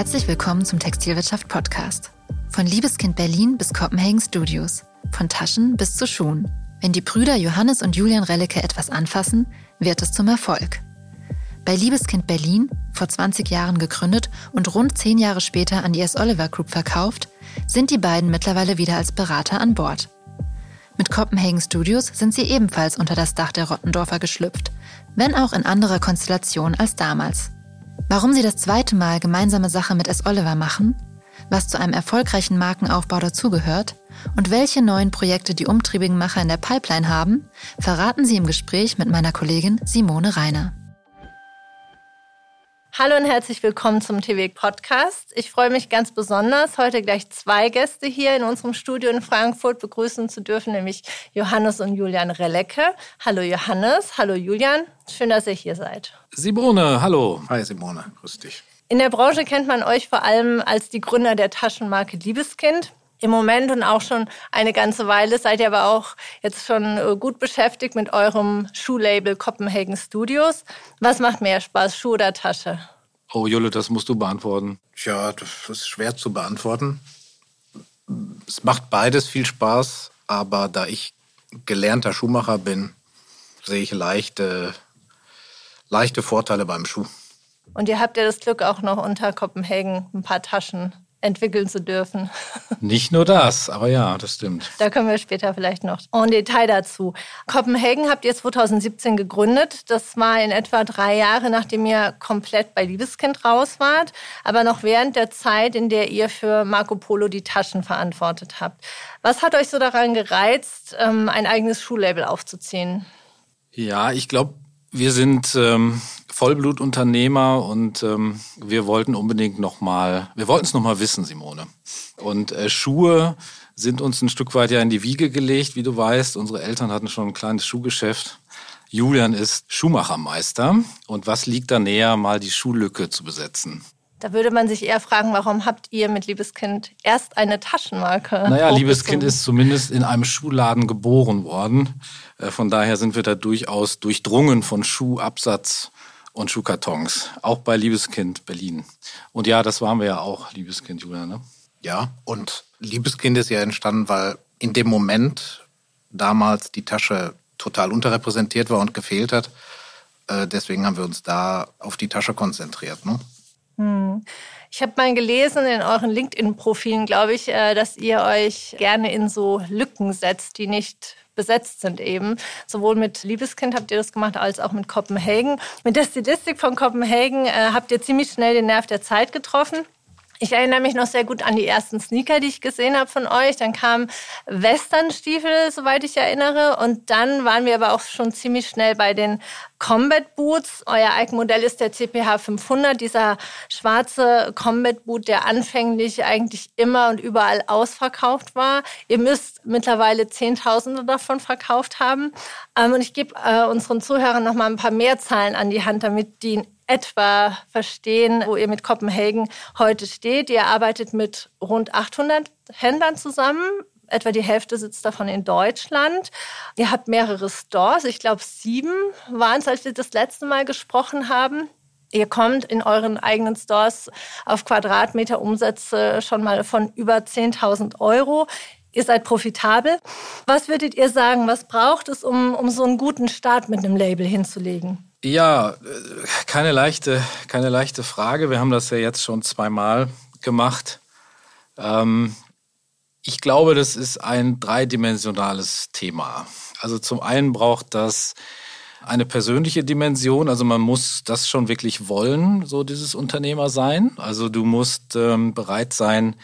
Herzlich willkommen zum Textilwirtschaft Podcast. Von Liebeskind Berlin bis Copenhagen Studios. Von Taschen bis zu Schuhen. Wenn die Brüder Johannes und Julian Rellecke etwas anfassen, wird es zum Erfolg. Bei Liebeskind Berlin, vor 20 Jahren gegründet und rund 10 Jahre später an die S. Oliver Group verkauft, sind die beiden mittlerweile wieder als Berater an Bord. Mit Copenhagen Studios sind sie ebenfalls unter das Dach der Rottendorfer geschlüpft, wenn auch in anderer Konstellation als damals. Warum sie das zweite Mal gemeinsame Sache mit S. Oliver machen, was zu einem erfolgreichen Markenaufbau dazugehört und welche neuen Projekte die umtriebigen Macher in der Pipeline haben, verraten sie im Gespräch mit meiner Kollegin Simone Reiner. Hallo und herzlich willkommen zum TV Podcast. Ich freue mich ganz besonders, heute gleich zwei Gäste hier in unserem Studio in Frankfurt begrüßen zu dürfen, nämlich Johannes und Julian Relecke. Hallo Johannes, hallo Julian, schön, dass ihr hier seid. Simone, hallo. Hi Simone, grüß dich. In der Branche kennt man euch vor allem als die Gründer der Taschenmarke Liebeskind. Im Moment und auch schon eine ganze Weile seid ihr aber auch jetzt schon äh, gut beschäftigt mit eurem Schuhlabel Copenhagen Studios. Was macht mehr Spaß, Schuh oder Tasche? Oh, Jule, das musst du beantworten. Tja, das ist schwer zu beantworten. Es macht beides viel Spaß, aber da ich gelernter Schuhmacher bin, sehe ich leichte, leichte Vorteile beim Schuh. Und ihr habt ja das Glück, auch noch unter Kopenhagen ein paar Taschen entwickeln zu dürfen. Nicht nur das, aber ja, das stimmt. Da kommen wir später vielleicht noch en Detail dazu. Kopenhagen habt ihr 2017 gegründet. Das war in etwa drei Jahre, nachdem ihr komplett bei Liebeskind raus wart, aber noch während der Zeit, in der ihr für Marco Polo die Taschen verantwortet habt. Was hat euch so daran gereizt, ähm, ein eigenes Schuhlabel aufzuziehen? Ja, ich glaube, wir sind ähm, Vollblutunternehmer und ähm, wir wollten unbedingt nochmal, wir wollten es nochmal wissen, Simone. Und äh, Schuhe sind uns ein Stück weit ja in die Wiege gelegt, wie du weißt. Unsere Eltern hatten schon ein kleines Schuhgeschäft. Julian ist Schuhmachermeister. Und was liegt da näher, mal die Schuhlücke zu besetzen? Da würde man sich eher fragen, warum habt ihr mit Liebeskind erst eine Taschenmarke? Naja, Liebeskind ist zumindest in einem Schuhladen geboren worden. Äh, von daher sind wir da durchaus durchdrungen von Schuhabsatz und Schuhkartons, auch bei Liebeskind Berlin. Und ja, das waren wir ja auch, Liebeskind Julia, ne? Ja, und Liebeskind ist ja entstanden, weil in dem Moment damals die Tasche total unterrepräsentiert war und gefehlt hat. Äh, deswegen haben wir uns da auf die Tasche konzentriert. Ne? Hm. Ich habe mal gelesen in euren LinkedIn-Profilen, glaube ich, äh, dass ihr euch gerne in so Lücken setzt, die nicht besetzt sind eben. Sowohl mit Liebeskind habt ihr das gemacht, als auch mit Kopenhagen. Mit der Stilistik von Kopenhagen äh, habt ihr ziemlich schnell den Nerv der Zeit getroffen. Ich erinnere mich noch sehr gut an die ersten Sneaker, die ich gesehen habe von euch. Dann kamen Westernstiefel, soweit ich erinnere. Und dann waren wir aber auch schon ziemlich schnell bei den Combat Boots. Euer Eigenmodell ist der CPH 500, dieser schwarze Combat Boot, der anfänglich eigentlich immer und überall ausverkauft war. Ihr müsst mittlerweile Zehntausende davon verkauft haben. Ähm, und ich gebe äh, unseren Zuhörern noch mal ein paar mehr Zahlen an die Hand, damit die etwa verstehen, wo ihr mit Kopenhagen heute steht. Ihr arbeitet mit rund 800 Händlern zusammen. Etwa die Hälfte sitzt davon in Deutschland. Ihr habt mehrere Stores. Ich glaube, sieben waren es, als wir das letzte Mal gesprochen haben. Ihr kommt in euren eigenen Stores auf Quadratmeter Umsätze schon mal von über 10.000 Euro. Ihr seid profitabel. Was würdet ihr sagen, was braucht es, um, um so einen guten Start mit einem Label hinzulegen? Ja, keine leichte, keine leichte Frage. Wir haben das ja jetzt schon zweimal gemacht. Ähm, ich glaube, das ist ein dreidimensionales Thema. Also zum einen braucht das eine persönliche Dimension. Also man muss das schon wirklich wollen, so dieses Unternehmer sein. Also du musst ähm, bereit sein,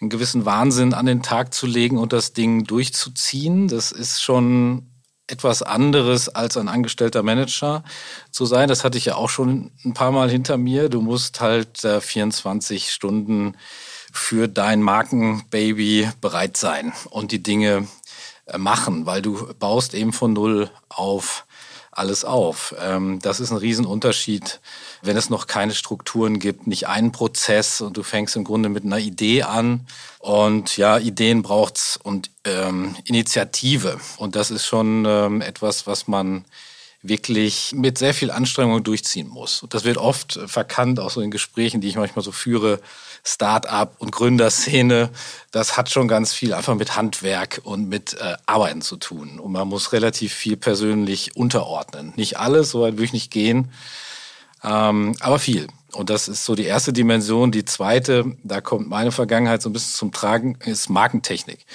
einen gewissen Wahnsinn an den Tag zu legen und das Ding durchzuziehen. Das ist schon etwas anderes als ein angestellter Manager zu sein. Das hatte ich ja auch schon ein paar Mal hinter mir. Du musst halt äh, 24 Stunden für dein Markenbaby bereit sein und die Dinge äh, machen, weil du baust eben von Null auf alles auf. Ähm, das ist ein Riesenunterschied, wenn es noch keine Strukturen gibt, nicht einen Prozess und du fängst im Grunde mit einer Idee an und ja, Ideen braucht's und ähm, Initiative und das ist schon ähm, etwas, was man wirklich mit sehr viel Anstrengung durchziehen muss. Und das wird oft verkannt, auch so in Gesprächen, die ich manchmal so führe. Start-up und Gründerszene, das hat schon ganz viel einfach mit Handwerk und mit äh, Arbeiten zu tun. Und man muss relativ viel persönlich unterordnen. Nicht alles, so weit würde ich nicht gehen, ähm, aber viel. Und das ist so die erste Dimension. Die zweite, da kommt meine Vergangenheit so ein bisschen zum Tragen, ist Markentechnik.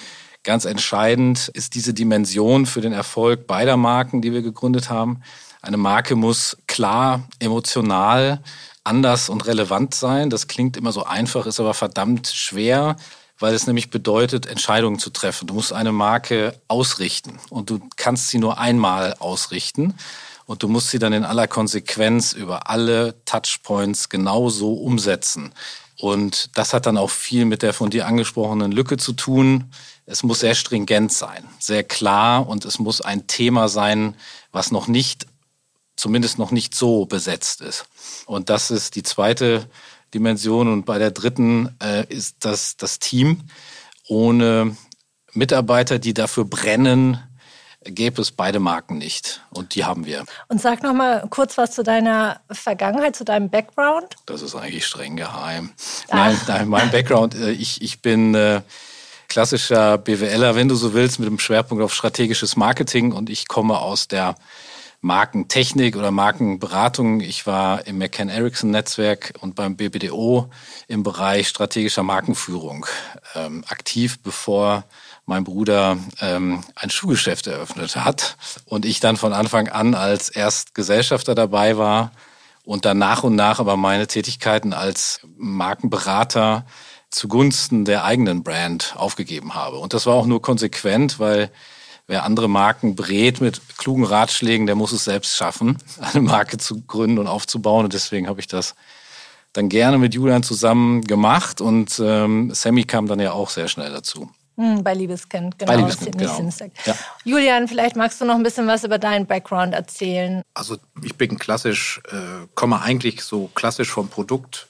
Ganz entscheidend ist diese Dimension für den Erfolg beider Marken, die wir gegründet haben. Eine Marke muss klar, emotional, anders und relevant sein. Das klingt immer so einfach, ist aber verdammt schwer, weil es nämlich bedeutet, Entscheidungen zu treffen. Du musst eine Marke ausrichten und du kannst sie nur einmal ausrichten und du musst sie dann in aller Konsequenz über alle Touchpoints genauso umsetzen. Und das hat dann auch viel mit der von dir angesprochenen Lücke zu tun. Es muss sehr stringent sein, sehr klar und es muss ein Thema sein, was noch nicht, zumindest noch nicht so besetzt ist. Und das ist die zweite Dimension. Und bei der dritten äh, ist das das Team. Ohne Mitarbeiter, die dafür brennen, gäbe es beide Marken nicht. Und die haben wir. Und sag noch mal kurz was zu deiner Vergangenheit, zu deinem Background. Das ist eigentlich streng geheim. Nein, nein, mein Background, äh, ich, ich bin äh, klassischer BWLer, wenn du so willst, mit dem Schwerpunkt auf strategisches Marketing und ich komme aus der Markentechnik oder Markenberatung. Ich war im McCann Erickson Netzwerk und beim BBDO im Bereich strategischer Markenführung ähm, aktiv, bevor mein Bruder ähm, ein Schuhgeschäft eröffnet hat und ich dann von Anfang an als Erstgesellschafter dabei war und dann nach und nach aber meine Tätigkeiten als Markenberater zugunsten der eigenen Brand aufgegeben habe. Und das war auch nur konsequent, weil wer andere Marken berät mit klugen Ratschlägen, der muss es selbst schaffen, eine Marke zu gründen und aufzubauen. Und deswegen habe ich das dann gerne mit Julian zusammen gemacht und ähm, Sammy kam dann ja auch sehr schnell dazu. Hm, bei Liebeskind, genau. Bei Liebeskind, genau. Ja. Julian, vielleicht magst du noch ein bisschen was über deinen Background erzählen. Also ich bin klassisch, äh, komme eigentlich so klassisch vom Produkt,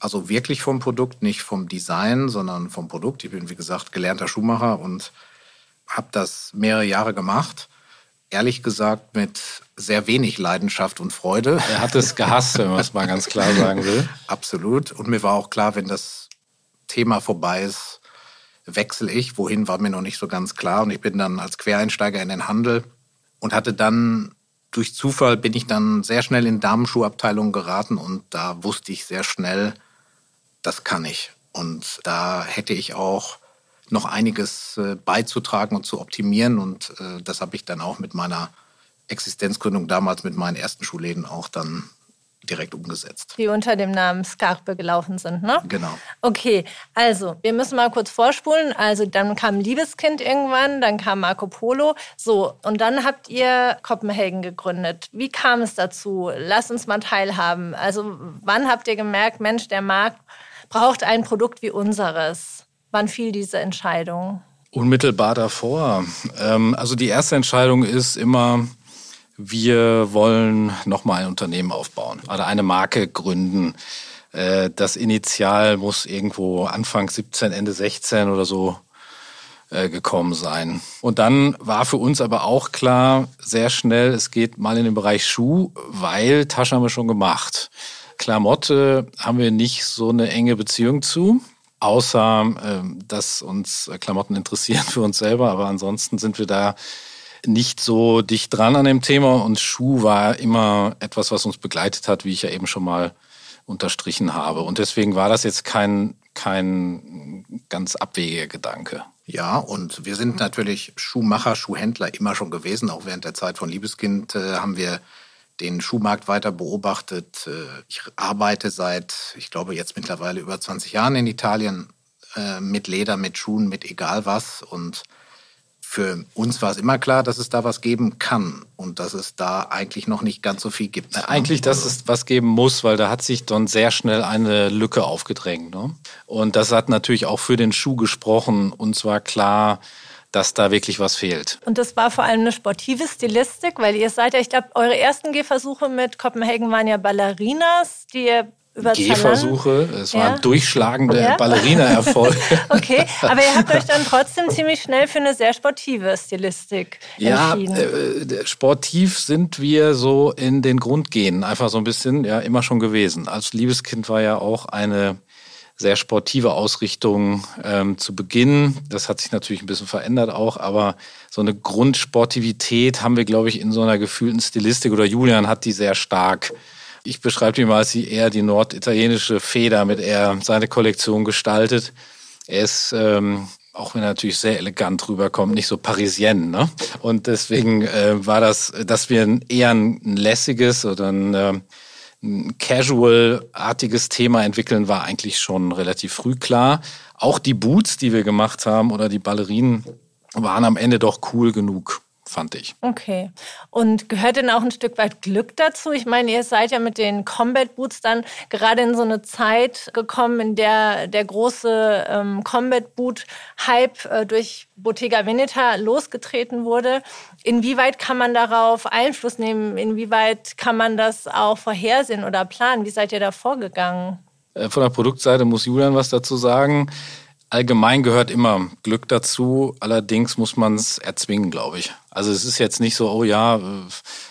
also wirklich vom Produkt, nicht vom Design, sondern vom Produkt. Ich bin, wie gesagt, gelernter Schuhmacher und habe das mehrere Jahre gemacht. Ehrlich gesagt mit sehr wenig Leidenschaft und Freude. Er hat es gehasst, wenn man es mal ganz klar sagen will. Absolut. Und mir war auch klar, wenn das Thema vorbei ist, wechsle ich. Wohin war mir noch nicht so ganz klar. Und ich bin dann als Quereinsteiger in den Handel und hatte dann durch Zufall bin ich dann sehr schnell in Damenschuhabteilungen geraten und da wusste ich sehr schnell, das kann ich. Und da hätte ich auch noch einiges äh, beizutragen und zu optimieren. Und äh, das habe ich dann auch mit meiner Existenzgründung damals mit meinen ersten Schulläden auch dann direkt umgesetzt. Die unter dem Namen Scarpe gelaufen sind, ne? Genau. Okay, also wir müssen mal kurz vorspulen. Also dann kam Liebeskind irgendwann, dann kam Marco Polo. So, und dann habt ihr Kopenhagen gegründet. Wie kam es dazu? Lass uns mal teilhaben. Also wann habt ihr gemerkt, Mensch, der Markt braucht ein Produkt wie unseres? Wann fiel diese Entscheidung? Unmittelbar davor. Ähm, also die erste Entscheidung ist immer, wir wollen nochmal ein Unternehmen aufbauen oder eine Marke gründen. Äh, das Initial muss irgendwo Anfang 17, Ende 16 oder so äh, gekommen sein. Und dann war für uns aber auch klar, sehr schnell, es geht mal in den Bereich Schuh, weil Tasche haben wir schon gemacht. Klamotte haben wir nicht so eine enge Beziehung zu, außer ähm, dass uns Klamotten interessieren für uns selber, aber ansonsten sind wir da nicht so dicht dran an dem Thema und Schuh war immer etwas, was uns begleitet hat, wie ich ja eben schon mal unterstrichen habe. Und deswegen war das jetzt kein, kein ganz abwegiger Gedanke. Ja, und wir sind natürlich Schuhmacher, Schuhhändler immer schon gewesen. Auch während der Zeit von Liebeskind äh, haben wir den Schuhmarkt weiter beobachtet. Äh, ich arbeite seit, ich glaube, jetzt mittlerweile über 20 Jahren in Italien äh, mit Leder, mit Schuhen, mit egal was. Und für uns war es immer klar, dass es da was geben kann und dass es da eigentlich noch nicht ganz so viel gibt. Ne? Eigentlich, dass es was geben muss, weil da hat sich dann sehr schnell eine Lücke aufgedrängt. Ne? Und das hat natürlich auch für den Schuh gesprochen. Und zwar klar, dass da wirklich was fehlt. Und das war vor allem eine sportive Stilistik, weil ihr seid ja, ich glaube, eure ersten Gehversuche mit Kopenhagen waren ja Ballerinas, die ihr über Gehversuche. Es ja. waren durchschlagende ja. Ballerina-Erfolge. okay, aber ihr habt euch dann trotzdem ziemlich schnell für eine sehr sportive Stilistik ja, entschieden. Ja, äh, sportiv sind wir so in den Grundgenen einfach so ein bisschen, ja, immer schon gewesen. Als Liebeskind war ja auch eine sehr sportive Ausrichtung ähm, zu Beginn. Das hat sich natürlich ein bisschen verändert auch, aber so eine Grundsportivität haben wir, glaube ich, in so einer gefühlten Stilistik oder Julian hat die sehr stark. Ich beschreibe die mal als die eher die norditalienische Feder, mit der er seine Kollektion gestaltet. Er ist ähm, auch wenn er natürlich sehr elegant rüberkommt, nicht so parisien. Ne? Und deswegen äh, war das, dass wir ein, eher ein, lässiges oder ein, äh, ein Casual-artiges Thema entwickeln, war eigentlich schon relativ früh klar. Auch die Boots, die wir gemacht haben oder die Ballerinen, waren am Ende doch cool genug fand ich. Okay. Und gehört denn auch ein Stück weit Glück dazu? Ich meine, ihr seid ja mit den Combat Boots dann gerade in so eine Zeit gekommen, in der der große ähm, Combat Boot Hype äh, durch Bottega Veneta losgetreten wurde. Inwieweit kann man darauf Einfluss nehmen? Inwieweit kann man das auch vorhersehen oder planen? Wie seid ihr da vorgegangen? Äh, von der Produktseite muss Julian was dazu sagen. Allgemein gehört immer Glück dazu. Allerdings muss man es erzwingen, glaube ich. Also es ist jetzt nicht so, oh ja,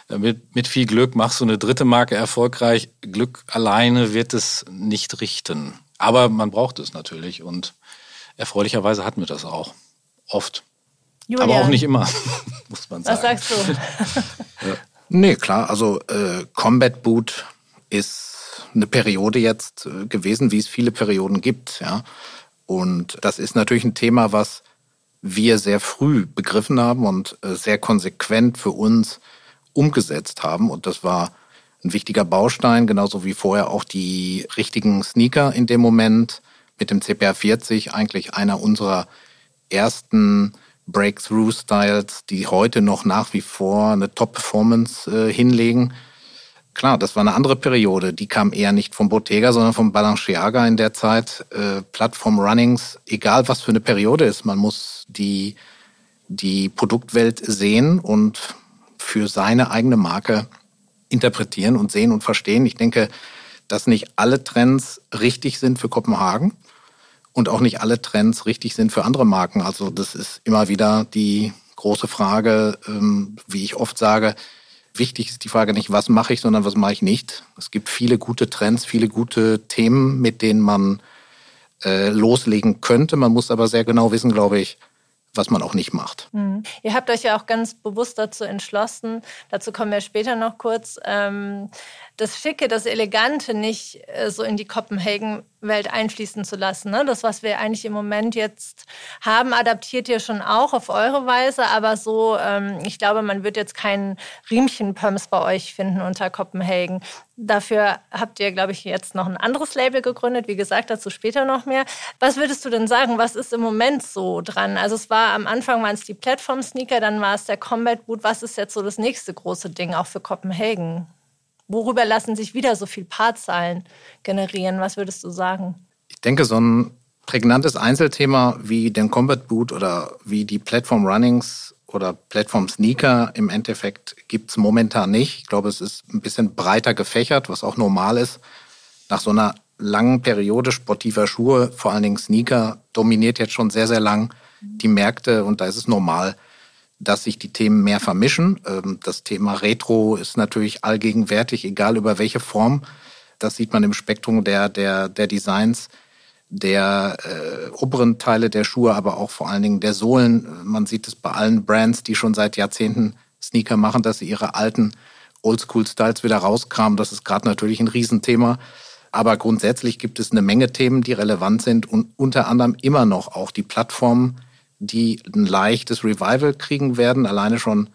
äh, mit, mit viel Glück machst du eine dritte Marke erfolgreich. Glück alleine wird es nicht richten. Aber man braucht es natürlich und erfreulicherweise hatten wir das auch. Oft. Julian. Aber auch nicht immer, muss man sagen. Was sagst du? ja. Nee, klar. Also äh, Combat Boot ist eine Periode jetzt äh, gewesen, wie es viele Perioden gibt. Ja. Und das ist natürlich ein Thema, was wir sehr früh begriffen haben und äh, sehr konsequent für uns umgesetzt haben. Und das war ein wichtiger Baustein, genauso wie vorher auch die richtigen Sneaker in dem Moment mit dem CPR 40, eigentlich einer unserer ersten Breakthrough-Styles, die heute noch nach wie vor eine Top-Performance äh, hinlegen. Klar, das war eine andere Periode. Die kam eher nicht vom Bottega, sondern vom Balenciaga in der Zeit. Äh, Plattform-Runnings, egal was für eine Periode ist, man muss die, die Produktwelt sehen und für seine eigene Marke interpretieren und sehen und verstehen. Ich denke, dass nicht alle Trends richtig sind für Kopenhagen und auch nicht alle Trends richtig sind für andere Marken. Also das ist immer wieder die große Frage, ähm, wie ich oft sage, wichtig ist die Frage nicht, was mache ich, sondern was mache ich nicht. Es gibt viele gute Trends, viele gute Themen, mit denen man äh, loslegen könnte. Man muss aber sehr genau wissen, glaube ich, was man auch nicht macht. Mhm. Ihr habt euch ja auch ganz bewusst dazu entschlossen, dazu kommen wir später noch kurz, ähm, das Schicke, das Elegante nicht äh, so in die Kopenhagen-Welt einfließen zu lassen. Ne? Das, was wir eigentlich im Moment jetzt haben, adaptiert ihr schon auch auf eure Weise, aber so, ähm, ich glaube, man wird jetzt keinen Riemchen-Pumps bei euch finden unter Kopenhagen. Dafür habt ihr, glaube ich, jetzt noch ein anderes Label gegründet. Wie gesagt, dazu später noch mehr. Was würdest du denn sagen? Was ist im Moment so dran? Also es war am Anfang waren es die Plattform-Sneaker, dann war es der Combat Boot. Was ist jetzt so das nächste große Ding auch für Kopenhagen? Worüber lassen sich wieder so viel Paarzahlen generieren? Was würdest du sagen? Ich denke, so ein prägnantes Einzelthema wie den Combat Boot oder wie die Platform Runnings oder Platform Sneaker im Endeffekt gibt es momentan nicht. Ich glaube, es ist ein bisschen breiter gefächert, was auch normal ist. Nach so einer langen Periode sportiver Schuhe, vor allen Dingen Sneaker, dominiert jetzt schon sehr, sehr lang die Märkte und da ist es normal, dass sich die Themen mehr vermischen. Ähm, das Thema Retro ist natürlich allgegenwärtig, egal über welche Form. Das sieht man im Spektrum der, der, der Designs, der äh, oberen Teile der Schuhe, aber auch vor allen Dingen der Sohlen. Man sieht es bei allen Brands, die schon seit Jahrzehnten Sneaker machen, dass sie ihre alten Oldschool-Styles wieder rauskramen. Das ist gerade natürlich ein Riesenthema. Aber grundsätzlich gibt es eine Menge Themen, die relevant sind und unter anderem immer noch auch die Plattformen, die ein leichtes Revival kriegen werden, alleine schon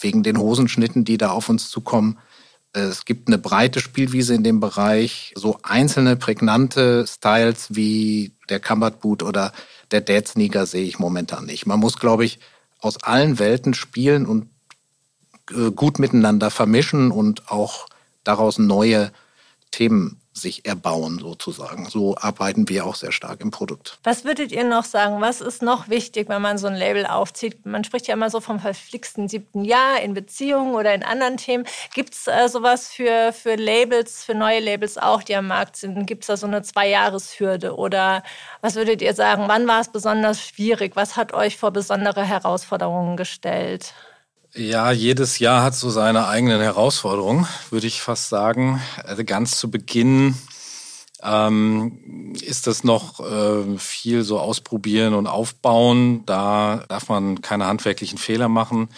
wegen den Hosenschnitten, die da auf uns zukommen. Es gibt eine breite Spielwiese in dem Bereich. So einzelne prägnante Styles wie der Combat Boot oder der Dead Sneaker sehe ich momentan nicht. Man muss, glaube ich, aus allen Welten spielen und äh, gut miteinander vermischen und auch daraus neue Themen sich erbauen sozusagen. So arbeiten wir auch sehr stark im Produkt. Was würdet ihr noch sagen? Was ist noch wichtig, wenn man so ein Label aufzieht? Man spricht ja immer so vom verflixten siebten Jahr in Beziehungen oder in anderen Themen. Gibt es äh, sowas für, für Labels, für neue Labels auch, die am Markt sind? Gibt es da so eine Zwei-Jahres-Hürde? Oder was würdet ihr sagen? Wann war es besonders schwierig? Was hat euch vor besondere Herausforderungen gestellt? Ja, jedes Jahr hat so seine eigenen Herausforderungen, würde ich fast sagen. Also ganz zu Beginn ähm, ist das noch äh, viel so ausprobieren und aufbauen. Da darf man keine handwerklichen Fehler machen.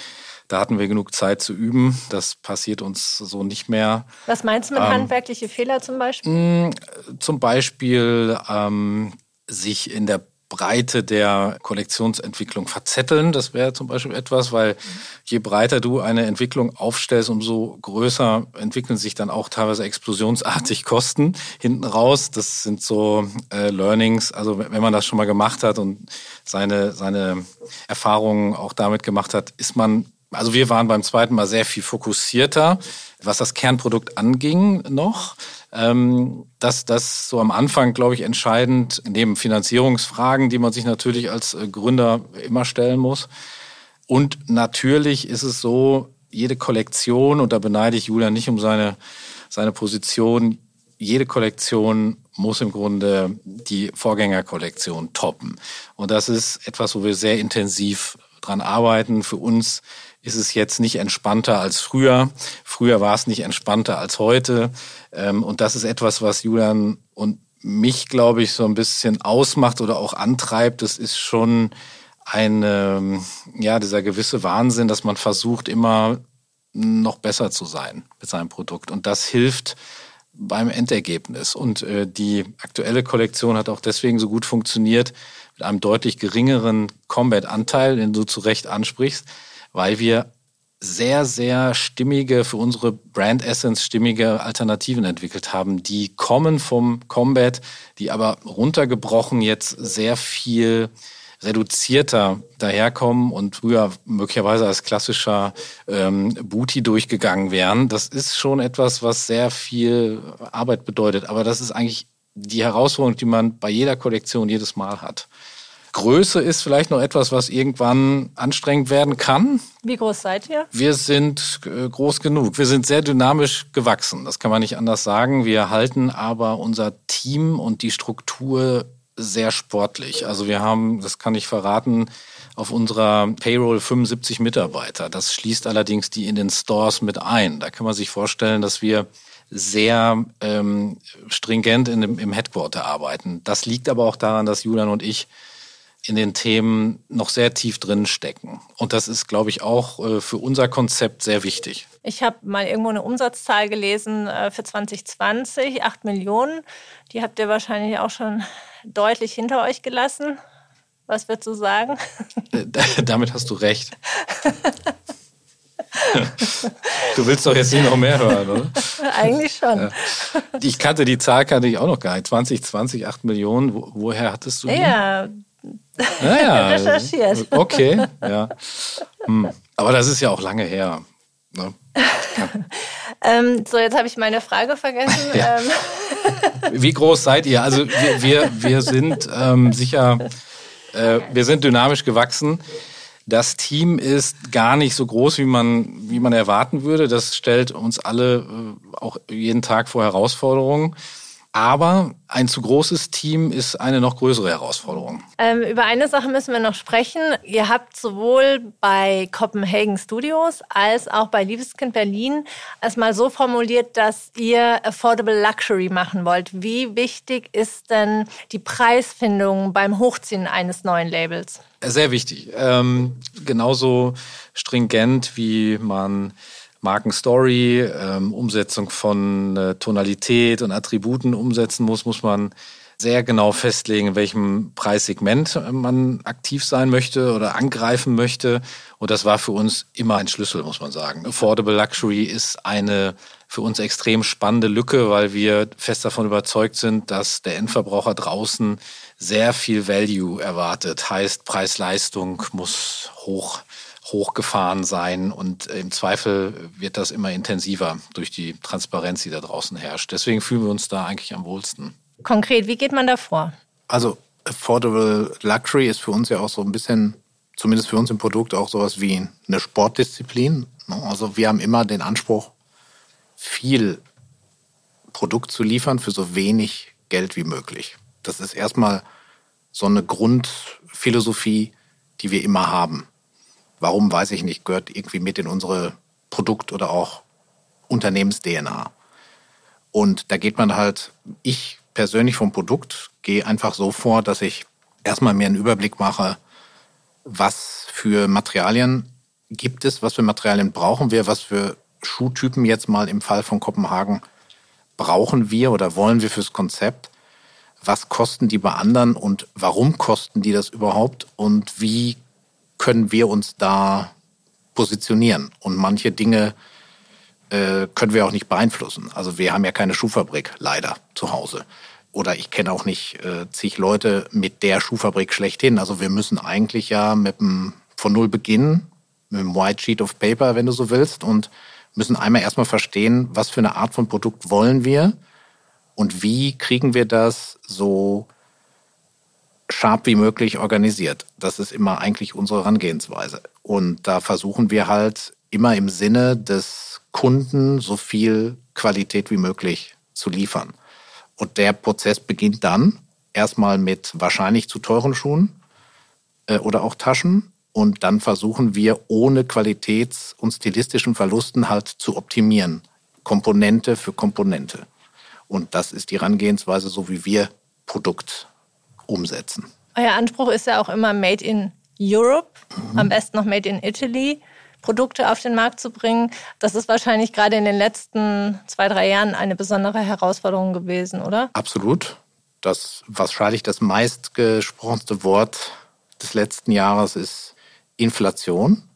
Da hatten wir genug Zeit zu üben. Das passiert uns so nicht mehr. Was meinst du mit ähm, handwerkliche Fehler zum Beispiel? Mh, zum Beispiel ähm, sich in der Breite der Kollektionsentwicklung verzetteln. Das wäre zum Beispiel etwas, weil je breiter du eine Entwicklung aufstellst, umso größer entwickeln sich dann auch teilweise explosionsartig Kosten hinten raus. Das sind so äh, Learnings. Also wenn man das schon mal gemacht hat und seine, seine Erfahrungen auch damit gemacht hat, ist man also wir waren beim zweiten Mal sehr viel fokussierter, was das Kernprodukt anging noch. Ähm, dass das so am Anfang, glaube ich, entscheidend, neben Finanzierungsfragen, die man sich natürlich als äh, Gründer immer stellen muss. Und natürlich ist es so, jede Kollektion, und da beneide ich Julian nicht um seine, seine Position, jede Kollektion muss im Grunde die Vorgängerkollektion toppen. Und das ist etwas, wo wir sehr intensiv dran arbeiten. Für uns ist es jetzt nicht entspannter als früher. Früher war es nicht entspannter als heute. Ähm, und das ist etwas, was Julian und mich, glaube ich, so ein bisschen ausmacht oder auch antreibt. Das ist schon ein, ja, dieser gewisse Wahnsinn, dass man versucht, immer noch besser zu sein mit seinem Produkt. Und das hilft beim Endergebnis. Und äh, die aktuelle Kollektion hat auch deswegen so gut funktioniert, mit einem deutlich geringeren Combat-Anteil, den du zu Recht ansprichst, weil wir sehr, sehr stimmige, für unsere Brand Essence stimmige Alternativen entwickelt haben, die kommen vom Combat, die aber runtergebrochen jetzt sehr viel reduzierter daherkommen und früher möglicherweise als klassischer ähm, Booty durchgegangen wären. Das ist schon etwas, was sehr viel Arbeit bedeutet. Aber das ist eigentlich die Herausforderung, die man bei jeder Kollektion jedes Mal hat. Größe ist vielleicht noch etwas, was irgendwann anstrengend werden kann. Wie groß seid ihr? Wir sind äh, groß genug. Wir sind sehr dynamisch gewachsen. Das kann man nicht anders sagen. Wir halten aber unser Team und die Struktur sehr sportlich. Also wir haben, das kann ich verraten, auf unserer Payroll 75 Mitarbeiter. Das schließt allerdings die in den Stores mit ein. Da kann man sich vorstellen, dass wir sehr ähm, stringent in dem, im Headquarter arbeiten. Das liegt aber auch daran, dass Julian und ich in den Themen noch sehr tief drin stecken. Und das ist, glaube ich, auch äh, für unser Konzept sehr wichtig. Ich habe mal irgendwo eine Umsatzzahl gelesen äh, für 2020, 8 Millionen. Die habt ihr wahrscheinlich auch schon deutlich hinter euch gelassen. Was würdest du sagen? Äh, damit hast du recht. Du willst doch jetzt nicht noch mehr hören, oder? Eigentlich schon. Ich kannte die Zahl, kannte ich auch noch gar nicht. 2020, 8 Millionen. woher hattest du die? Ja, naja, recherchiert. Okay, ja. Hm. Aber das ist ja auch lange her. Ne? Ja. ähm, so, jetzt habe ich meine Frage vergessen. Ja. Ähm. Wie groß seid ihr? Also wir, wir, wir sind ähm, sicher, äh, wir sind dynamisch gewachsen. Das Team ist gar nicht so groß, wie man, wie man erwarten würde. Das stellt uns alle äh, auch jeden Tag vor Herausforderungen. Aber ein zu großes Team ist eine noch größere Herausforderung. Ähm, über eine Sache müssen wir noch sprechen. Ihr habt sowohl bei Copenhagen Studios als auch bei Liebeskind Berlin es mal so formuliert, dass ihr Affordable Luxury machen wollt. Wie wichtig ist denn die Preisfindung beim Hochziehen eines neuen Labels? Sehr wichtig. Ähm, genauso stringent, wie man Markenstory, ähm, Umsetzung von äh, Tonalität und Attributen umsetzen muss, muss man sehr genau festlegen, in welchem Preissegment man aktiv sein möchte oder angreifen möchte. Und das war für uns immer ein Schlüssel, muss man sagen. Affordable Luxury ist eine für uns extrem spannende Lücke, weil wir fest davon überzeugt sind, dass der Endverbraucher draußen sehr viel Value erwartet. Heißt, Preis-Leistung muss hoch hochgefahren sein und im Zweifel wird das immer intensiver durch die Transparenz, die da draußen herrscht. Deswegen fühlen wir uns da eigentlich am wohlsten. Konkret, wie geht man da vor? Also Affordable Luxury ist für uns ja auch so ein bisschen, zumindest für uns im Produkt, auch sowas wie eine Sportdisziplin. Ne? Also wir haben immer den Anspruch, viel Produkt zu liefern für so wenig Geld wie möglich. Das ist erstmal so eine Grundphilosophie, die wir immer haben. Warum, weiß ich nicht, gehört irgendwie mit in unsere Produkt- oder auch Unternehmens-DNA. Und da geht man halt, ich persönlich vom Produkt gehe einfach so vor, dass ich erstmal mir einen Überblick mache, was für Materialien gibt es, was für Materialien brauchen wir, was für Schuhtypen jetzt mal im Fall von Kopenhagen brauchen wir oder wollen wir fürs Konzept? Was kosten die bei anderen und warum kosten die das überhaupt und wie können wir uns da positionieren? Und manche Dinge äh, können wir auch nicht beeinflussen. Also wir haben ja keine Schuhfabrik, leider, zu Hause. Oder ich kenne auch nicht äh, zig Leute mit der Schuhfabrik schlechthin. Also wir müssen eigentlich ja mit dem, von null beginnen, mit einem White Sheet of Paper, wenn du so willst, und müssen einmal erstmal verstehen, was für eine Art von Produkt wollen wir und wie kriegen wir das so sharp wie möglich organisiert. Das ist immer eigentlich unsere Herangehensweise. Und da versuchen wir halt immer im Sinne des Kunden so viel Qualität wie möglich zu liefern. Und der Prozess beginnt dann erstmal mit wahrscheinlich zu teuren Schuhen äh, oder auch Taschen und dann versuchen wir ohne Qualitäts- und stilistischen Verlusten halt zu optimieren. Komponente für Komponente. Und das ist die Herangehensweise, so wie wir Produkt umsetzen. Euer Anspruch ist ja auch immer Made in Europe, mhm. am besten noch Made in Italy. Produkte auf den Markt zu bringen. Das ist wahrscheinlich gerade in den letzten zwei, drei Jahren eine besondere Herausforderung gewesen, oder? Absolut. Das wahrscheinlich das meistgesprochenste Wort des letzten Jahres ist Inflation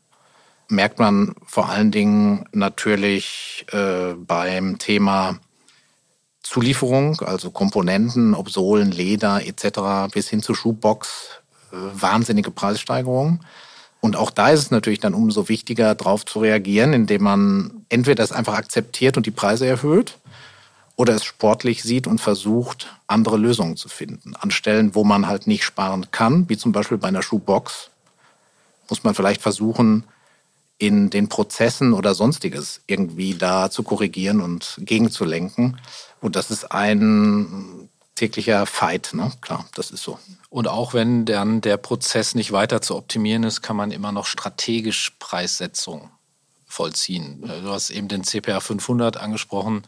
merkt man vor allen Dingen natürlich äh, beim Thema Zulieferung, also Komponenten, ob Sohlen, Leder etc. bis hin zu Schuhbox, äh, wahnsinnige Preissteigerungen. Und auch da ist es natürlich dann umso wichtiger, darauf zu reagieren, indem man entweder das einfach akzeptiert und die Preise erhöht oder es sportlich sieht und versucht, andere Lösungen zu finden. An Stellen, wo man halt nicht sparen kann, wie zum Beispiel bei einer Schuhbox, muss man vielleicht versuchen, in den Prozessen oder sonstiges irgendwie da zu korrigieren und gegenzulenken. Und das ist ein täglicher Fight, ne? Klar, das ist so. Und auch wenn dann der Prozess nicht weiter zu optimieren ist, kann man immer noch strategisch Preissetzung vollziehen. Du hast eben den CPA 500 angesprochen.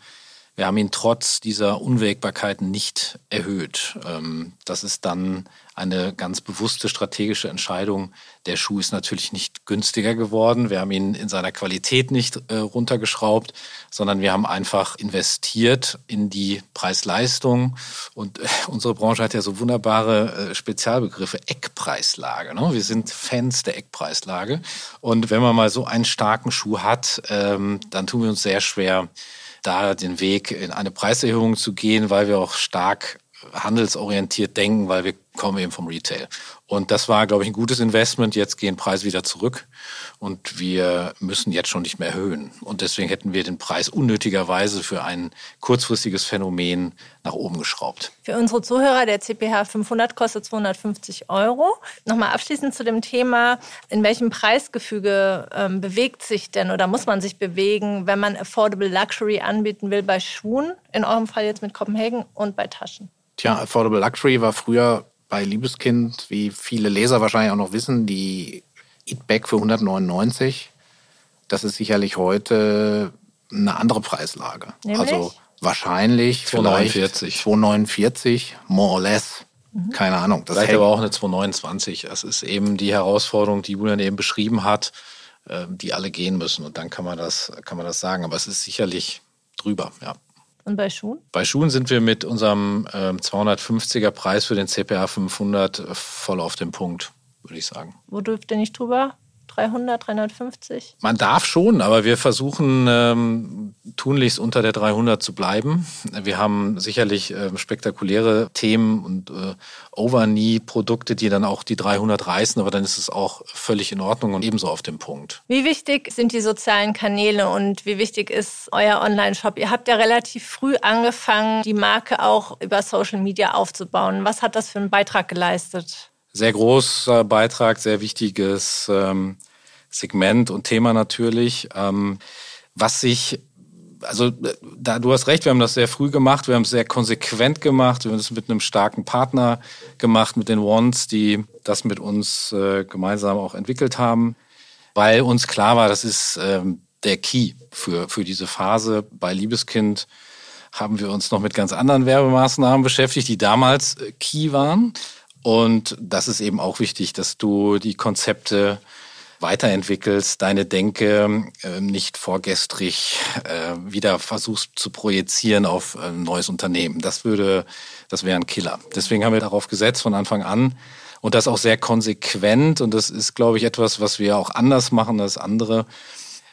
Wir haben ihn trotz dieser Unwägbarkeiten nicht erhöht. Ähm, das ist dann eine ganz bewusste strategische Entscheidung. Der Schuh ist natürlich nicht günstiger geworden. Wir haben ihn in seiner Qualität nicht äh, runtergeschraubt, sondern wir haben einfach investiert in die Preis-Leistung. Und äh, unsere Branche hat ja so wunderbare äh, Spezialbegriffe. Eckpreislage. Ne? Wir sind Fans der Eckpreislage. Und wenn man mal so einen starken Schuh hat, ähm, dann tun wir uns sehr schwer, da den Weg in eine Preiserhöhung zu gehen, weil wir auch stark handelsorientiert denken, weil wir kommen eben vom Retail. Und das war, glaube ich, ein gutes Investment. Jetzt gehen Preise wieder zurück und wir müssen jetzt schon nicht mehr erhöhen. Und deswegen hätten wir den Preis unnötigerweise für ein kurzfristiges Phänomen nach oben geschraubt. Für unsere Zuhörer, der CPH 500 kostet 250 Euro. Nochmal abschließend zu dem Thema, in welchem Preisgefüge ähm, bewegt sich denn oder muss man sich bewegen, wenn man Affordable Luxury anbieten will bei Schuhen, in eurem Fall jetzt mit Kopenhagen und bei Taschen? Tja, Affordable Luxury war früher bei Liebeskind, wie viele Leser wahrscheinlich auch noch wissen, die Eatback für 199. Das ist sicherlich heute eine andere Preislage. Nämlich? Also wahrscheinlich 249. 249, more or less. Mhm. Keine Ahnung. Das Vielleicht aber auch eine 229. Das ist eben die Herausforderung, die Julian eben beschrieben hat, äh, die alle gehen müssen. Und dann kann man das, kann man das sagen. Aber es ist sicherlich drüber, ja. Und bei Schuhen? Bei Schuhen sind wir mit unserem äh, 250er Preis für den CPA 500 voll auf dem Punkt, würde ich sagen. Wo dürft ihr nicht drüber? 300, 350? Man darf schon, aber wir versuchen ähm, tunlichst unter der 300 zu bleiben. Wir haben sicherlich äh, spektakuläre Themen und äh, Over-Knee-Produkte, die dann auch die 300 reißen, aber dann ist es auch völlig in Ordnung und ebenso auf dem Punkt. Wie wichtig sind die sozialen Kanäle und wie wichtig ist euer Online-Shop? Ihr habt ja relativ früh angefangen, die Marke auch über Social Media aufzubauen. Was hat das für einen Beitrag geleistet? Sehr großer Beitrag, sehr wichtiges ähm, Segment und Thema natürlich. Ähm, was sich, also da du hast recht, wir haben das sehr früh gemacht, wir haben es sehr konsequent gemacht, wir haben es mit einem starken Partner gemacht, mit den Ones, die das mit uns äh, gemeinsam auch entwickelt haben, weil uns klar war, das ist ähm, der Key für, für diese Phase bei Liebeskind haben wir uns noch mit ganz anderen Werbemaßnahmen beschäftigt, die damals äh, Key waren. Und das ist eben auch wichtig, dass du die Konzepte weiterentwickelst, deine Denke äh, nicht vorgestrig äh, wieder versuchst zu projizieren auf ein neues Unternehmen. Das würde, das wäre ein Killer. Deswegen haben wir darauf gesetzt von Anfang an und das auch sehr konsequent. Und das ist, glaube ich, etwas, was wir auch anders machen als andere.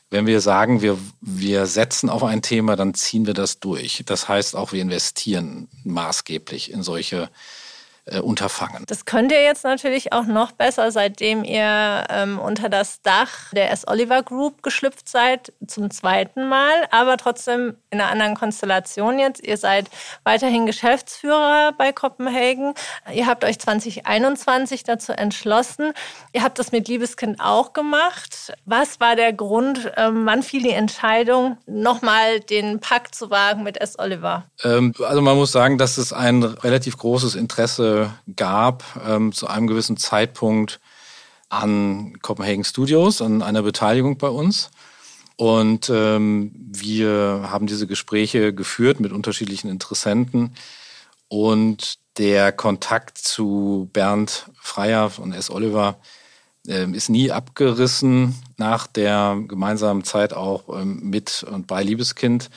Wenn wir sagen, wir, wir setzen auf ein Thema, dann ziehen wir das durch. Das heißt auch, wir investieren maßgeblich in solche äh, Unterfangen. Das könnt ihr jetzt natürlich auch noch besser, seitdem ihr ähm, unter das Dach der S. Oliver Group geschlüpft seid, zum zweiten Mal, aber trotzdem in einer anderen Konstellation jetzt. Ihr seid weiterhin Geschäftsführer bei Kopenhagen. Ihr habt euch 2021 dazu entschlossen. Ihr habt das mit Liebeskind auch gemacht. Was war der Grund, ähm, wann fiel die Entscheidung, nochmal den Pakt zu wagen mit S. Oliver? Ähm, also man muss sagen, dass es ein relativ großes Interesse gab ähm, zu einem gewissen Zeitpunkt an Copenhagen Studios, an einer Beteiligung bei uns. Und ähm, wir haben diese Gespräche geführt mit unterschiedlichen Interessenten. Und der Kontakt zu Bernd Freier und S. Oliver äh, ist nie abgerissen nach der gemeinsamen Zeit auch ähm, mit und bei Liebeskind.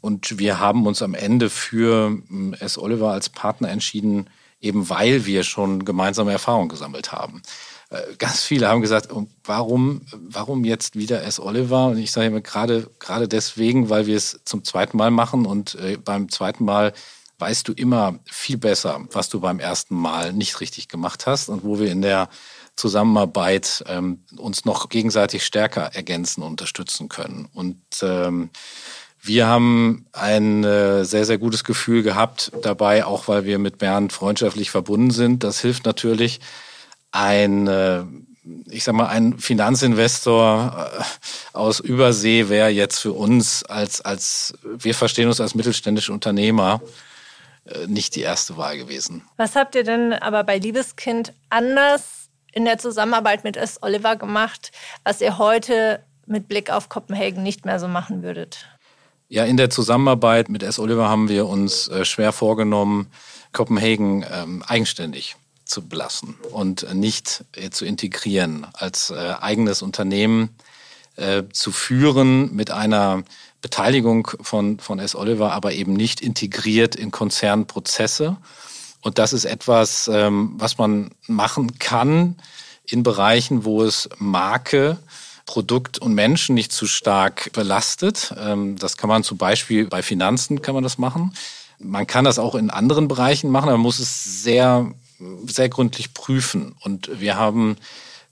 Und wir haben uns am Ende für ähm, S. Oliver als Partner entschieden, eben weil wir schon gemeinsame Erfahrungen gesammelt haben. Äh, ganz viele haben gesagt, warum, warum jetzt wieder S. Oliver? Und ich sage immer gerade, gerade deswegen, weil wir es zum zweiten Mal machen und äh, beim zweiten Mal weißt du immer viel besser, was du beim ersten Mal nicht richtig gemacht hast und wo wir in der Zusammenarbeit ähm, uns noch gegenseitig stärker ergänzen und unterstützen können. Und ähm, wir haben ein äh, sehr, sehr gutes Gefühl gehabt dabei, auch weil wir mit Bernd freundschaftlich verbunden sind. Das hilft natürlich. Ein, äh, ich sag mal, ein Finanzinvestor äh, aus Übersee wäre jetzt für uns als, als, wir verstehen uns als mittelständische Unternehmer, nicht die erste Wahl gewesen. Was habt ihr denn aber bei Liebeskind anders in der Zusammenarbeit mit S. Oliver gemacht, was ihr heute mit Blick auf Kopenhagen nicht mehr so machen würdet? Ja, in der Zusammenarbeit mit S. Oliver haben wir uns äh, schwer vorgenommen, Kopenhagen ähm, eigenständig zu belassen und nicht äh, zu integrieren, als äh, eigenes Unternehmen zu führen mit einer Beteiligung von, von S. Oliver, aber eben nicht integriert in Konzernprozesse. Und das ist etwas, ähm, was man machen kann in Bereichen, wo es Marke Produkt und Menschen nicht zu stark belastet. Ähm, das kann man zum Beispiel bei Finanzen kann man das machen. Man kann das auch in anderen Bereichen machen, aber man muss es sehr, sehr gründlich prüfen. Und wir haben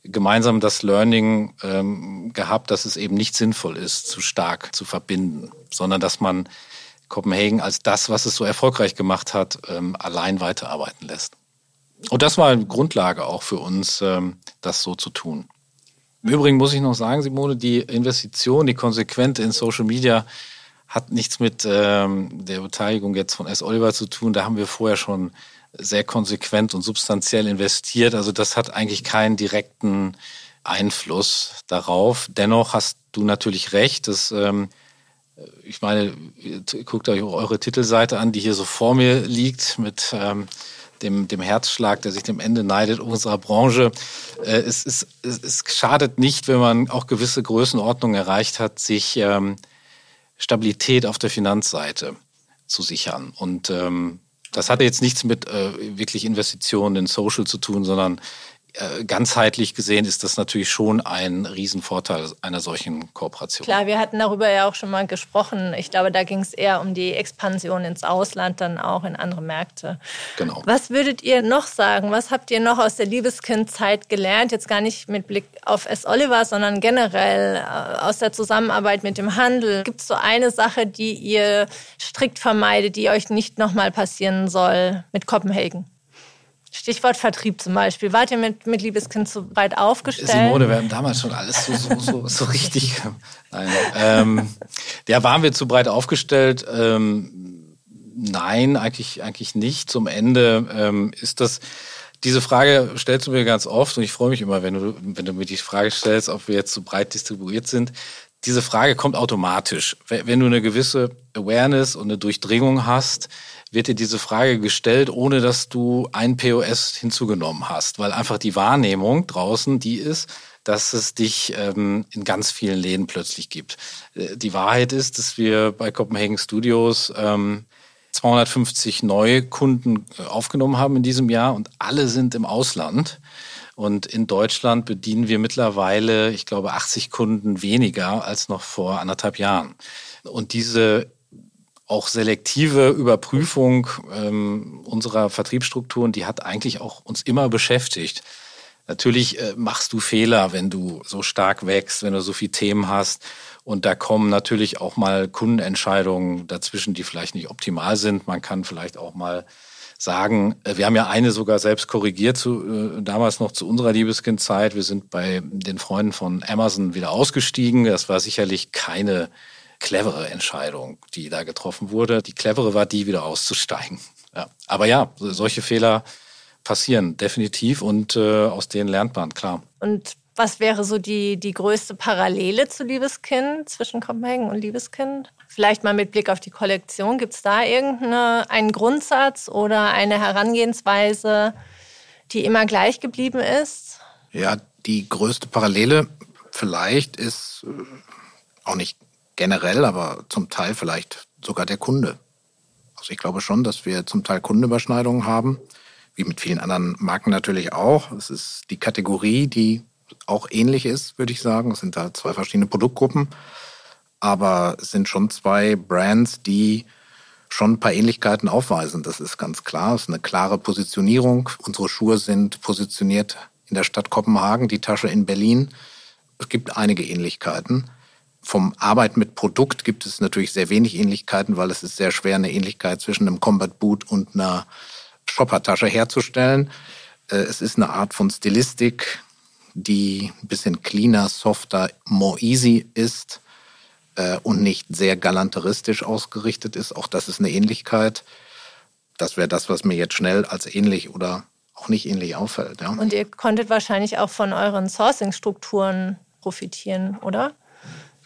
gemeinsam das Learning ähm, gehabt, dass es eben nicht sinnvoll ist, zu stark zu verbinden, sondern dass man Kopenhagen als das, was es so erfolgreich gemacht hat, ähm, allein weiterarbeiten lässt. Und das war eine Grundlage auch für uns, das so zu tun. Im Übrigen muss ich noch sagen, Simone, die Investition, die konsequente in Social Media hat nichts mit ähm, der Beteiligung jetzt von S. Oliver zu tun. Da haben wir vorher schon sehr konsequent und substanziell investiert. Also das hat eigentlich keinen direkten Einfluss darauf. Dennoch hast du natürlich recht, dass ähm, ich meine, guckt euch eure Titelseite an, die hier so vor mir liegt mit ähm, dem, dem Herzschlag, der sich dem Ende neidet unserer Branche. Äh, es, es, es schadet nicht, wenn man auch gewisse Größenordnungen erreicht hat, sich ähm, Stabilität auf der Finanzseite zu sichern. Und ähm, das hatte jetzt nichts mit äh, wirklich Investitionen in Social zu tun, sondern ganzheitlich gesehen ist das natürlich schon ein Riesenvorteil einer solchen Kooperation. Klar, wir hatten darüber ja auch schon mal gesprochen. Ich glaube, da ging es eher um die Expansion ins Ausland, dann auch in andere Märkte. Genau. Was würdet ihr noch sagen? Was habt ihr noch aus der Liebeskindzeit gelernt? Jetzt gar nicht mit Blick auf S. Oliver, sondern generell äh, aus der Zusammenarbeit mit dem Handel. Gibt es so eine Sache, die ihr strikt vermeidet, die euch nicht nochmal passieren soll mit Kopenhagen? Stichwort Vertrieb zum Beispiel. Wart ihr mit, mit Liebeskind so breit aufgestellt? Simone, wir haben damals schon alles so, so, so, so richtig. Nein. Ähm, ja, waren wir zu breit aufgestellt? Ähm, nein, eigentlich, eigentlich nicht. Zum Ende ähm, ist das. Diese Frage stellst du mir ganz oft und ich freue mich immer, wenn du, wenn du mir die Frage stellst, ob wir jetzt zu breit distribuiert sind. Diese Frage kommt automatisch. Wenn du eine gewisse Awareness und eine Durchdringung hast, wird dir diese Frage gestellt, ohne dass du ein POS hinzugenommen hast, weil einfach die Wahrnehmung draußen die ist, dass es dich ähm, in ganz vielen Läden plötzlich gibt. Äh, die Wahrheit ist, dass wir bei Copenhagen Studios ähm, 250 neue Kunden äh, aufgenommen haben in diesem Jahr und alle sind im Ausland. Und in Deutschland bedienen wir mittlerweile, ich glaube, 80 Kunden weniger als noch vor anderthalb Jahren. Und diese auch selektive Überprüfung ähm, unserer Vertriebsstrukturen, die hat eigentlich auch uns immer beschäftigt. Natürlich äh, machst du Fehler, wenn du so stark wächst, wenn du so viele Themen hast. Und da kommen natürlich auch mal Kundenentscheidungen dazwischen, die vielleicht nicht optimal sind. Man kann vielleicht auch mal sagen, äh, wir haben ja eine sogar selbst korrigiert, zu, äh, damals noch zu unserer Liebeskindzeit. Wir sind bei den Freunden von Amazon wieder ausgestiegen. Das war sicherlich keine clevere Entscheidung, die da getroffen wurde. Die clevere war die, wieder auszusteigen. Ja. Aber ja, solche Fehler passieren definitiv und äh, aus denen lernt man, klar. Und was wäre so die, die größte Parallele zu Liebeskind, zwischen Kopenhagen und Liebeskind? Vielleicht mal mit Blick auf die Kollektion. Gibt es da irgendeinen Grundsatz oder eine Herangehensweise, die immer gleich geblieben ist? Ja, die größte Parallele vielleicht ist äh, auch nicht generell, aber zum Teil vielleicht sogar der Kunde. Also ich glaube schon, dass wir zum Teil Kundenüberschneidungen haben, wie mit vielen anderen Marken natürlich auch. Es ist die Kategorie, die auch ähnlich ist, würde ich sagen. Es sind da zwei verschiedene Produktgruppen, aber es sind schon zwei Brands, die schon ein paar Ähnlichkeiten aufweisen. Das ist ganz klar. Es ist eine klare Positionierung. Unsere Schuhe sind positioniert in der Stadt Kopenhagen, die Tasche in Berlin. Es gibt einige Ähnlichkeiten. Vom Arbeiten mit Produkt gibt es natürlich sehr wenig Ähnlichkeiten, weil es ist sehr schwer, eine Ähnlichkeit zwischen einem Combat Boot und einer Shoppertasche herzustellen. Äh, es ist eine Art von Stilistik, die ein bisschen cleaner, softer, more easy ist äh, und nicht sehr galanteristisch ausgerichtet ist. Auch das ist eine Ähnlichkeit. Das wäre das, was mir jetzt schnell als ähnlich oder auch nicht ähnlich auffällt. Ja. Und ihr konntet wahrscheinlich auch von euren Sourcing-Strukturen profitieren, oder?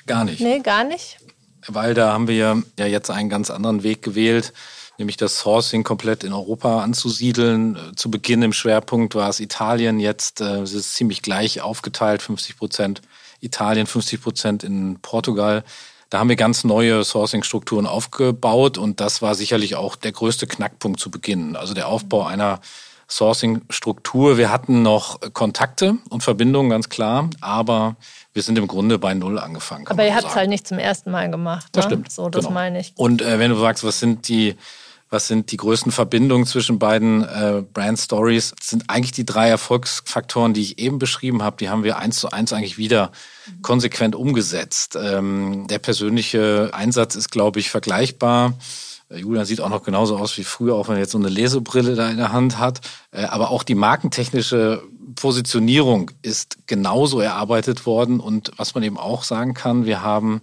Gar nicht. Nee, gar nicht. Weil da haben wir ja jetzt einen ganz anderen Weg gewählt, nämlich das Sourcing komplett in Europa anzusiedeln. Zu Beginn im Schwerpunkt war es Italien, jetzt äh, ist es ziemlich gleich aufgeteilt, 50 Prozent Italien, 50 Prozent in Portugal. Da haben wir ganz neue Sourcing-Strukturen aufgebaut und das war sicherlich auch der größte Knackpunkt zu Beginn. Also der Aufbau einer Sourcing-Struktur. Wir hatten noch Kontakte und Verbindungen, ganz klar, aber wir sind im Grunde bei Null angefangen. Aber ihr habt es halt nicht zum ersten Mal gemacht. Das ne? stimmt. So, das genau. meine ich. Und äh, wenn du sagst, was sind die, was sind die größten Verbindungen zwischen beiden äh, Brand Stories, sind eigentlich die drei Erfolgsfaktoren, die ich eben beschrieben habe, die haben wir eins zu eins eigentlich wieder mhm. konsequent umgesetzt. Ähm, der persönliche Einsatz ist, glaube ich, vergleichbar. Äh, Julian sieht auch noch genauso aus wie früher, auch wenn er jetzt so eine Lesebrille da in der Hand hat. Äh, aber auch die markentechnische Positionierung ist genauso erarbeitet worden. Und was man eben auch sagen kann, wir haben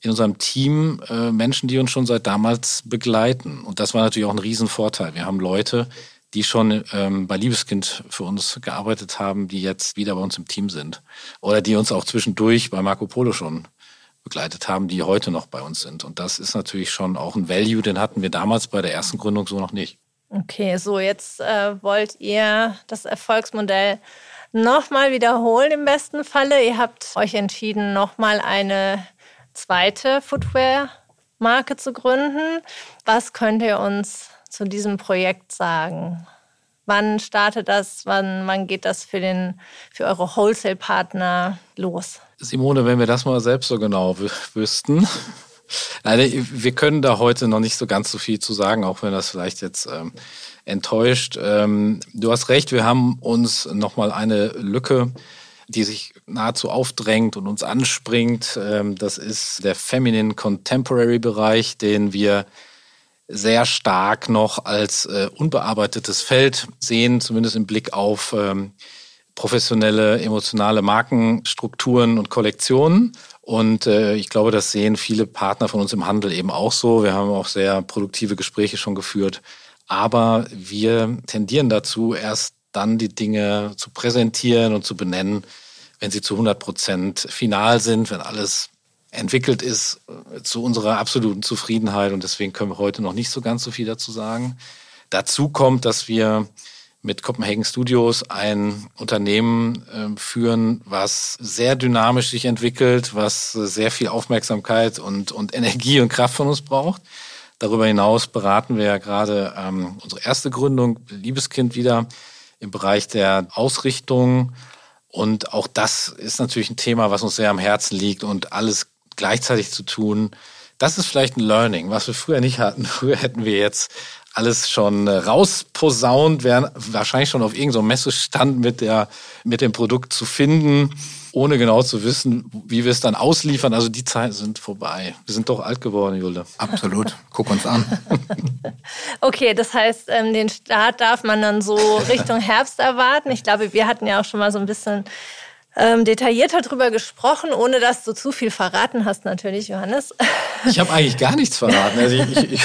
in unserem Team äh, Menschen, die uns schon seit damals begleiten. Und das war natürlich auch ein Riesenvorteil. Wir haben Leute, die schon ähm, bei Liebeskind für uns gearbeitet haben, die jetzt wieder bei uns im Team sind. Oder die uns auch zwischendurch bei Marco Polo schon begleitet haben, die heute noch bei uns sind. Und das ist natürlich schon auch ein Value, den hatten wir damals bei der ersten Gründung so noch nicht. Okay, so jetzt äh, wollt ihr das Erfolgsmodell nochmal wiederholen im besten Falle. Ihr habt euch entschieden, nochmal eine zweite Footwear-Marke zu gründen. Was könnt ihr uns zu diesem Projekt sagen? Wann startet das? Wann, wann geht das für, den, für eure Wholesale-Partner los? Simone, wenn wir das mal selbst so genau wüssten. Leider, wir können da heute noch nicht so ganz so viel zu sagen, auch wenn das vielleicht jetzt ähm, enttäuscht. Ähm, du hast recht, wir haben uns nochmal eine Lücke, die sich nahezu aufdrängt und uns anspringt. Ähm, das ist der Feminine Contemporary Bereich, den wir sehr stark noch als äh, unbearbeitetes Feld sehen, zumindest im Blick auf ähm, professionelle, emotionale Markenstrukturen und Kollektionen. Und äh, ich glaube, das sehen viele Partner von uns im Handel eben auch so. Wir haben auch sehr produktive Gespräche schon geführt. Aber wir tendieren dazu, erst dann die Dinge zu präsentieren und zu benennen, wenn sie zu 100 Prozent final sind, wenn alles entwickelt ist äh, zu unserer absoluten Zufriedenheit. Und deswegen können wir heute noch nicht so ganz so viel dazu sagen. Dazu kommt, dass wir mit Copenhagen Studios ein Unternehmen äh, führen, was sehr dynamisch sich entwickelt, was sehr viel Aufmerksamkeit und, und Energie und Kraft von uns braucht. Darüber hinaus beraten wir ja gerade ähm, unsere erste Gründung, Liebeskind, wieder im Bereich der Ausrichtung. Und auch das ist natürlich ein Thema, was uns sehr am Herzen liegt und alles gleichzeitig zu tun. Das ist vielleicht ein Learning, was wir früher nicht hatten. Früher hätten wir jetzt alles schon rausposaunt, wären wahrscheinlich schon auf irgendeinem Messestand mit, der, mit dem Produkt zu finden, ohne genau zu wissen, wie wir es dann ausliefern. Also die Zeiten sind vorbei. Wir sind doch alt geworden, Julde. Absolut. Guck uns an. okay, das heißt, ähm, den Start darf man dann so Richtung Herbst erwarten. Ich glaube, wir hatten ja auch schon mal so ein bisschen ähm, detaillierter drüber gesprochen, ohne dass du zu viel verraten hast, natürlich, Johannes. Ich habe eigentlich gar nichts verraten. Also ich, ich,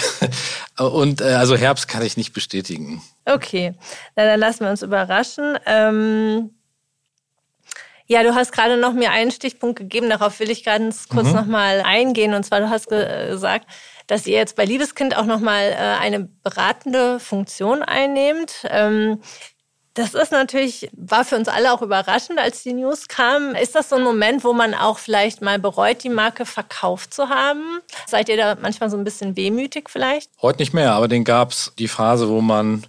und äh, also Herbst kann ich nicht bestätigen. Okay, Na, dann lassen wir uns überraschen. Ähm, ja, du hast gerade noch mir einen Stichpunkt gegeben, darauf will ich ganz kurz mhm. nochmal eingehen. Und zwar, du hast ge gesagt, dass ihr jetzt bei Liebeskind auch nochmal äh, eine beratende Funktion einnehmt. Ähm, das ist natürlich, war für uns alle auch überraschend, als die News kam. Ist das so ein Moment, wo man auch vielleicht mal bereut, die Marke verkauft zu haben? Seid ihr da manchmal so ein bisschen wehmütig vielleicht? Heute nicht mehr, aber den gab es die Phase, wo man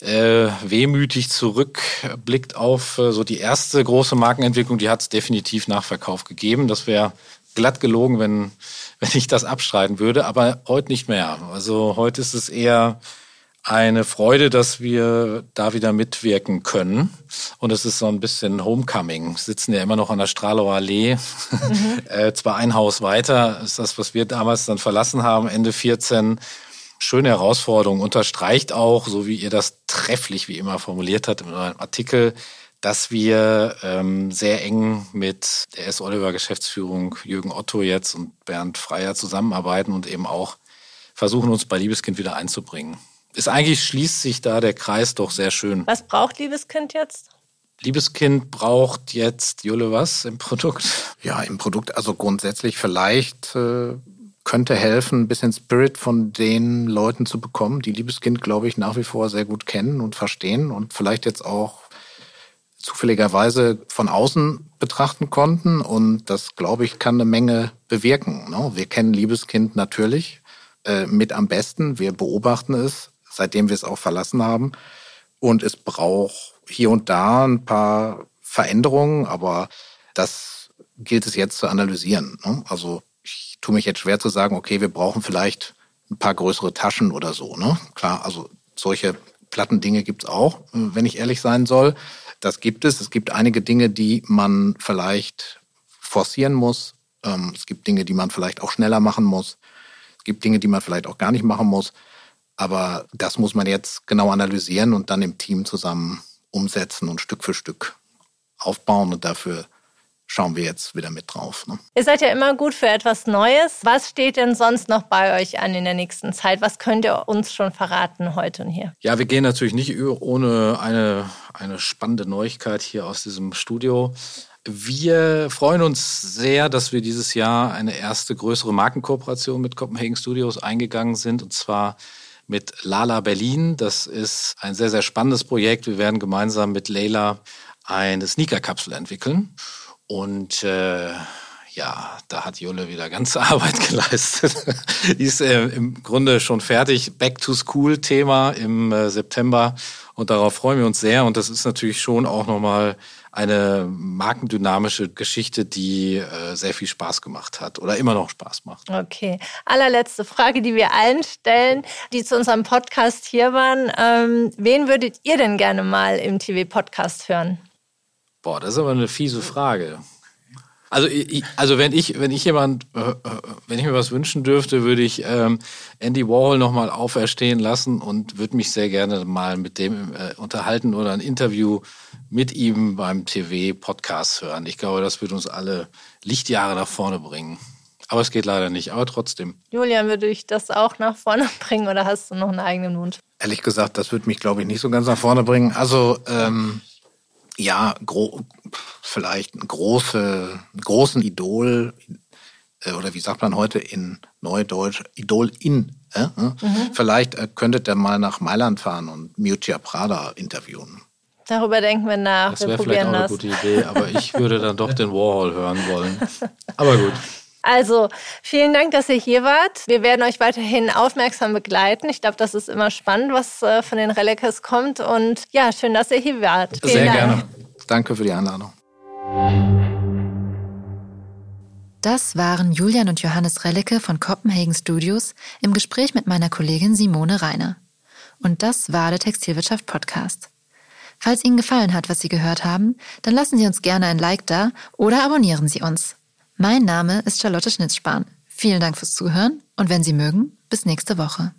äh, wehmütig zurückblickt auf äh, so die erste große Markenentwicklung, die hat es definitiv nach Verkauf gegeben. Das wäre glatt gelogen, wenn, wenn ich das abstreiten würde, aber heute nicht mehr. Also heute ist es eher eine Freude, dass wir da wieder mitwirken können. Und es ist so ein bisschen Homecoming. Wir sitzen ja immer noch an der Strahlower Allee. Mhm. äh, zwar ein Haus weiter, ist das, was wir damals dann verlassen haben, Ende 14. Schöne Herausforderung. Unterstreicht auch, so wie ihr das trefflich wie immer formuliert habt in eurem Artikel, dass wir ähm, sehr eng mit der S. Oliver Geschäftsführung Jürgen Otto jetzt und Bernd Freier zusammenarbeiten und eben auch versuchen, uns bei Liebeskind wieder einzubringen ist eigentlich schließt sich da der Kreis doch sehr schön. Was braucht Liebeskind jetzt? Liebeskind braucht jetzt, Jule, was im Produkt? Ja, im Produkt, also grundsätzlich vielleicht äh, könnte helfen, ein bisschen Spirit von den Leuten zu bekommen, die Liebeskind, glaube ich, nach wie vor sehr gut kennen und verstehen und vielleicht jetzt auch zufälligerweise von außen betrachten konnten. Und das, glaube ich, kann eine Menge bewirken. Ne? Wir kennen Liebeskind natürlich äh, mit am besten. Wir beobachten es seitdem wir es auch verlassen haben. Und es braucht hier und da ein paar Veränderungen, aber das gilt es jetzt zu analysieren. Ne? Also ich tue mich jetzt schwer zu sagen, okay, wir brauchen vielleicht ein paar größere Taschen oder so. Ne? Klar, also solche platten Dinge gibt es auch, wenn ich ehrlich sein soll. Das gibt es. Es gibt einige Dinge, die man vielleicht forcieren muss. Ähm, es gibt Dinge, die man vielleicht auch schneller machen muss. Es gibt Dinge, die man vielleicht auch gar nicht machen muss. Aber das muss man jetzt genau analysieren und dann im Team zusammen umsetzen und Stück für Stück aufbauen. Und dafür schauen wir jetzt wieder mit drauf. Ne? Ihr seid ja immer gut für etwas Neues. Was steht denn sonst noch bei euch an in der nächsten Zeit? Was könnt ihr uns schon verraten heute und hier? Ja, wir gehen natürlich nicht ohne eine, eine spannende Neuigkeit hier aus diesem Studio. Wir freuen uns sehr, dass wir dieses Jahr eine erste größere Markenkooperation mit Copenhagen Studios eingegangen sind. Und zwar mit Lala Berlin. Das ist ein sehr, sehr spannendes Projekt. Wir werden gemeinsam mit Leila eine Sneaker-Kapsel entwickeln. Und äh, ja, da hat Jule wieder ganze Arbeit geleistet. Die ist äh, im Grunde schon fertig. Back to School Thema im äh, September und darauf freuen wir uns sehr. Und das ist natürlich schon auch nochmal eine markendynamische Geschichte, die äh, sehr viel Spaß gemacht hat oder immer noch Spaß macht. Okay. Allerletzte Frage, die wir allen stellen, die zu unserem Podcast hier waren. Ähm, wen würdet ihr denn gerne mal im TV-Podcast hören? Boah, das ist aber eine fiese Frage. Also, ich, also wenn ich, wenn ich jemand, äh, äh, wenn ich mir was wünschen dürfte, würde ich ähm, Andy Warhol nochmal auferstehen lassen und würde mich sehr gerne mal mit dem äh, unterhalten oder ein Interview mit ihm beim TV-Podcast hören. Ich glaube, das wird uns alle Lichtjahre nach vorne bringen. Aber es geht leider nicht, aber trotzdem. Julian, würde ich das auch nach vorne bringen oder hast du noch einen eigenen Wunsch? Ehrlich gesagt, das würde mich, glaube ich, nicht so ganz nach vorne bringen. Also, ähm, ja, gro vielleicht einen große, großen Idol, äh, oder wie sagt man heute in Neudeutsch, Idol in. Äh? Mhm. Vielleicht äh, könntet ihr mal nach Mailand fahren und Miuccia Prada interviewen. Darüber denken wir nach. Das wäre vielleicht auch eine gute Idee, aber ich würde dann doch den Warhol hören wollen. Aber gut. Also, vielen Dank, dass ihr hier wart. Wir werden euch weiterhin aufmerksam begleiten. Ich glaube, das ist immer spannend, was äh, von den Relikes kommt. Und ja, schön, dass ihr hier wart. Vielen Sehr Dank. gerne. Danke für die Einladung. Das waren Julian und Johannes Relicke von Copenhagen Studios im Gespräch mit meiner Kollegin Simone Reiner. Und das war der Textilwirtschaft Podcast. Falls Ihnen gefallen hat, was Sie gehört haben, dann lassen Sie uns gerne ein Like da oder abonnieren Sie uns. Mein Name ist Charlotte Schnitzspahn. Vielen Dank fürs Zuhören und wenn Sie mögen, bis nächste Woche.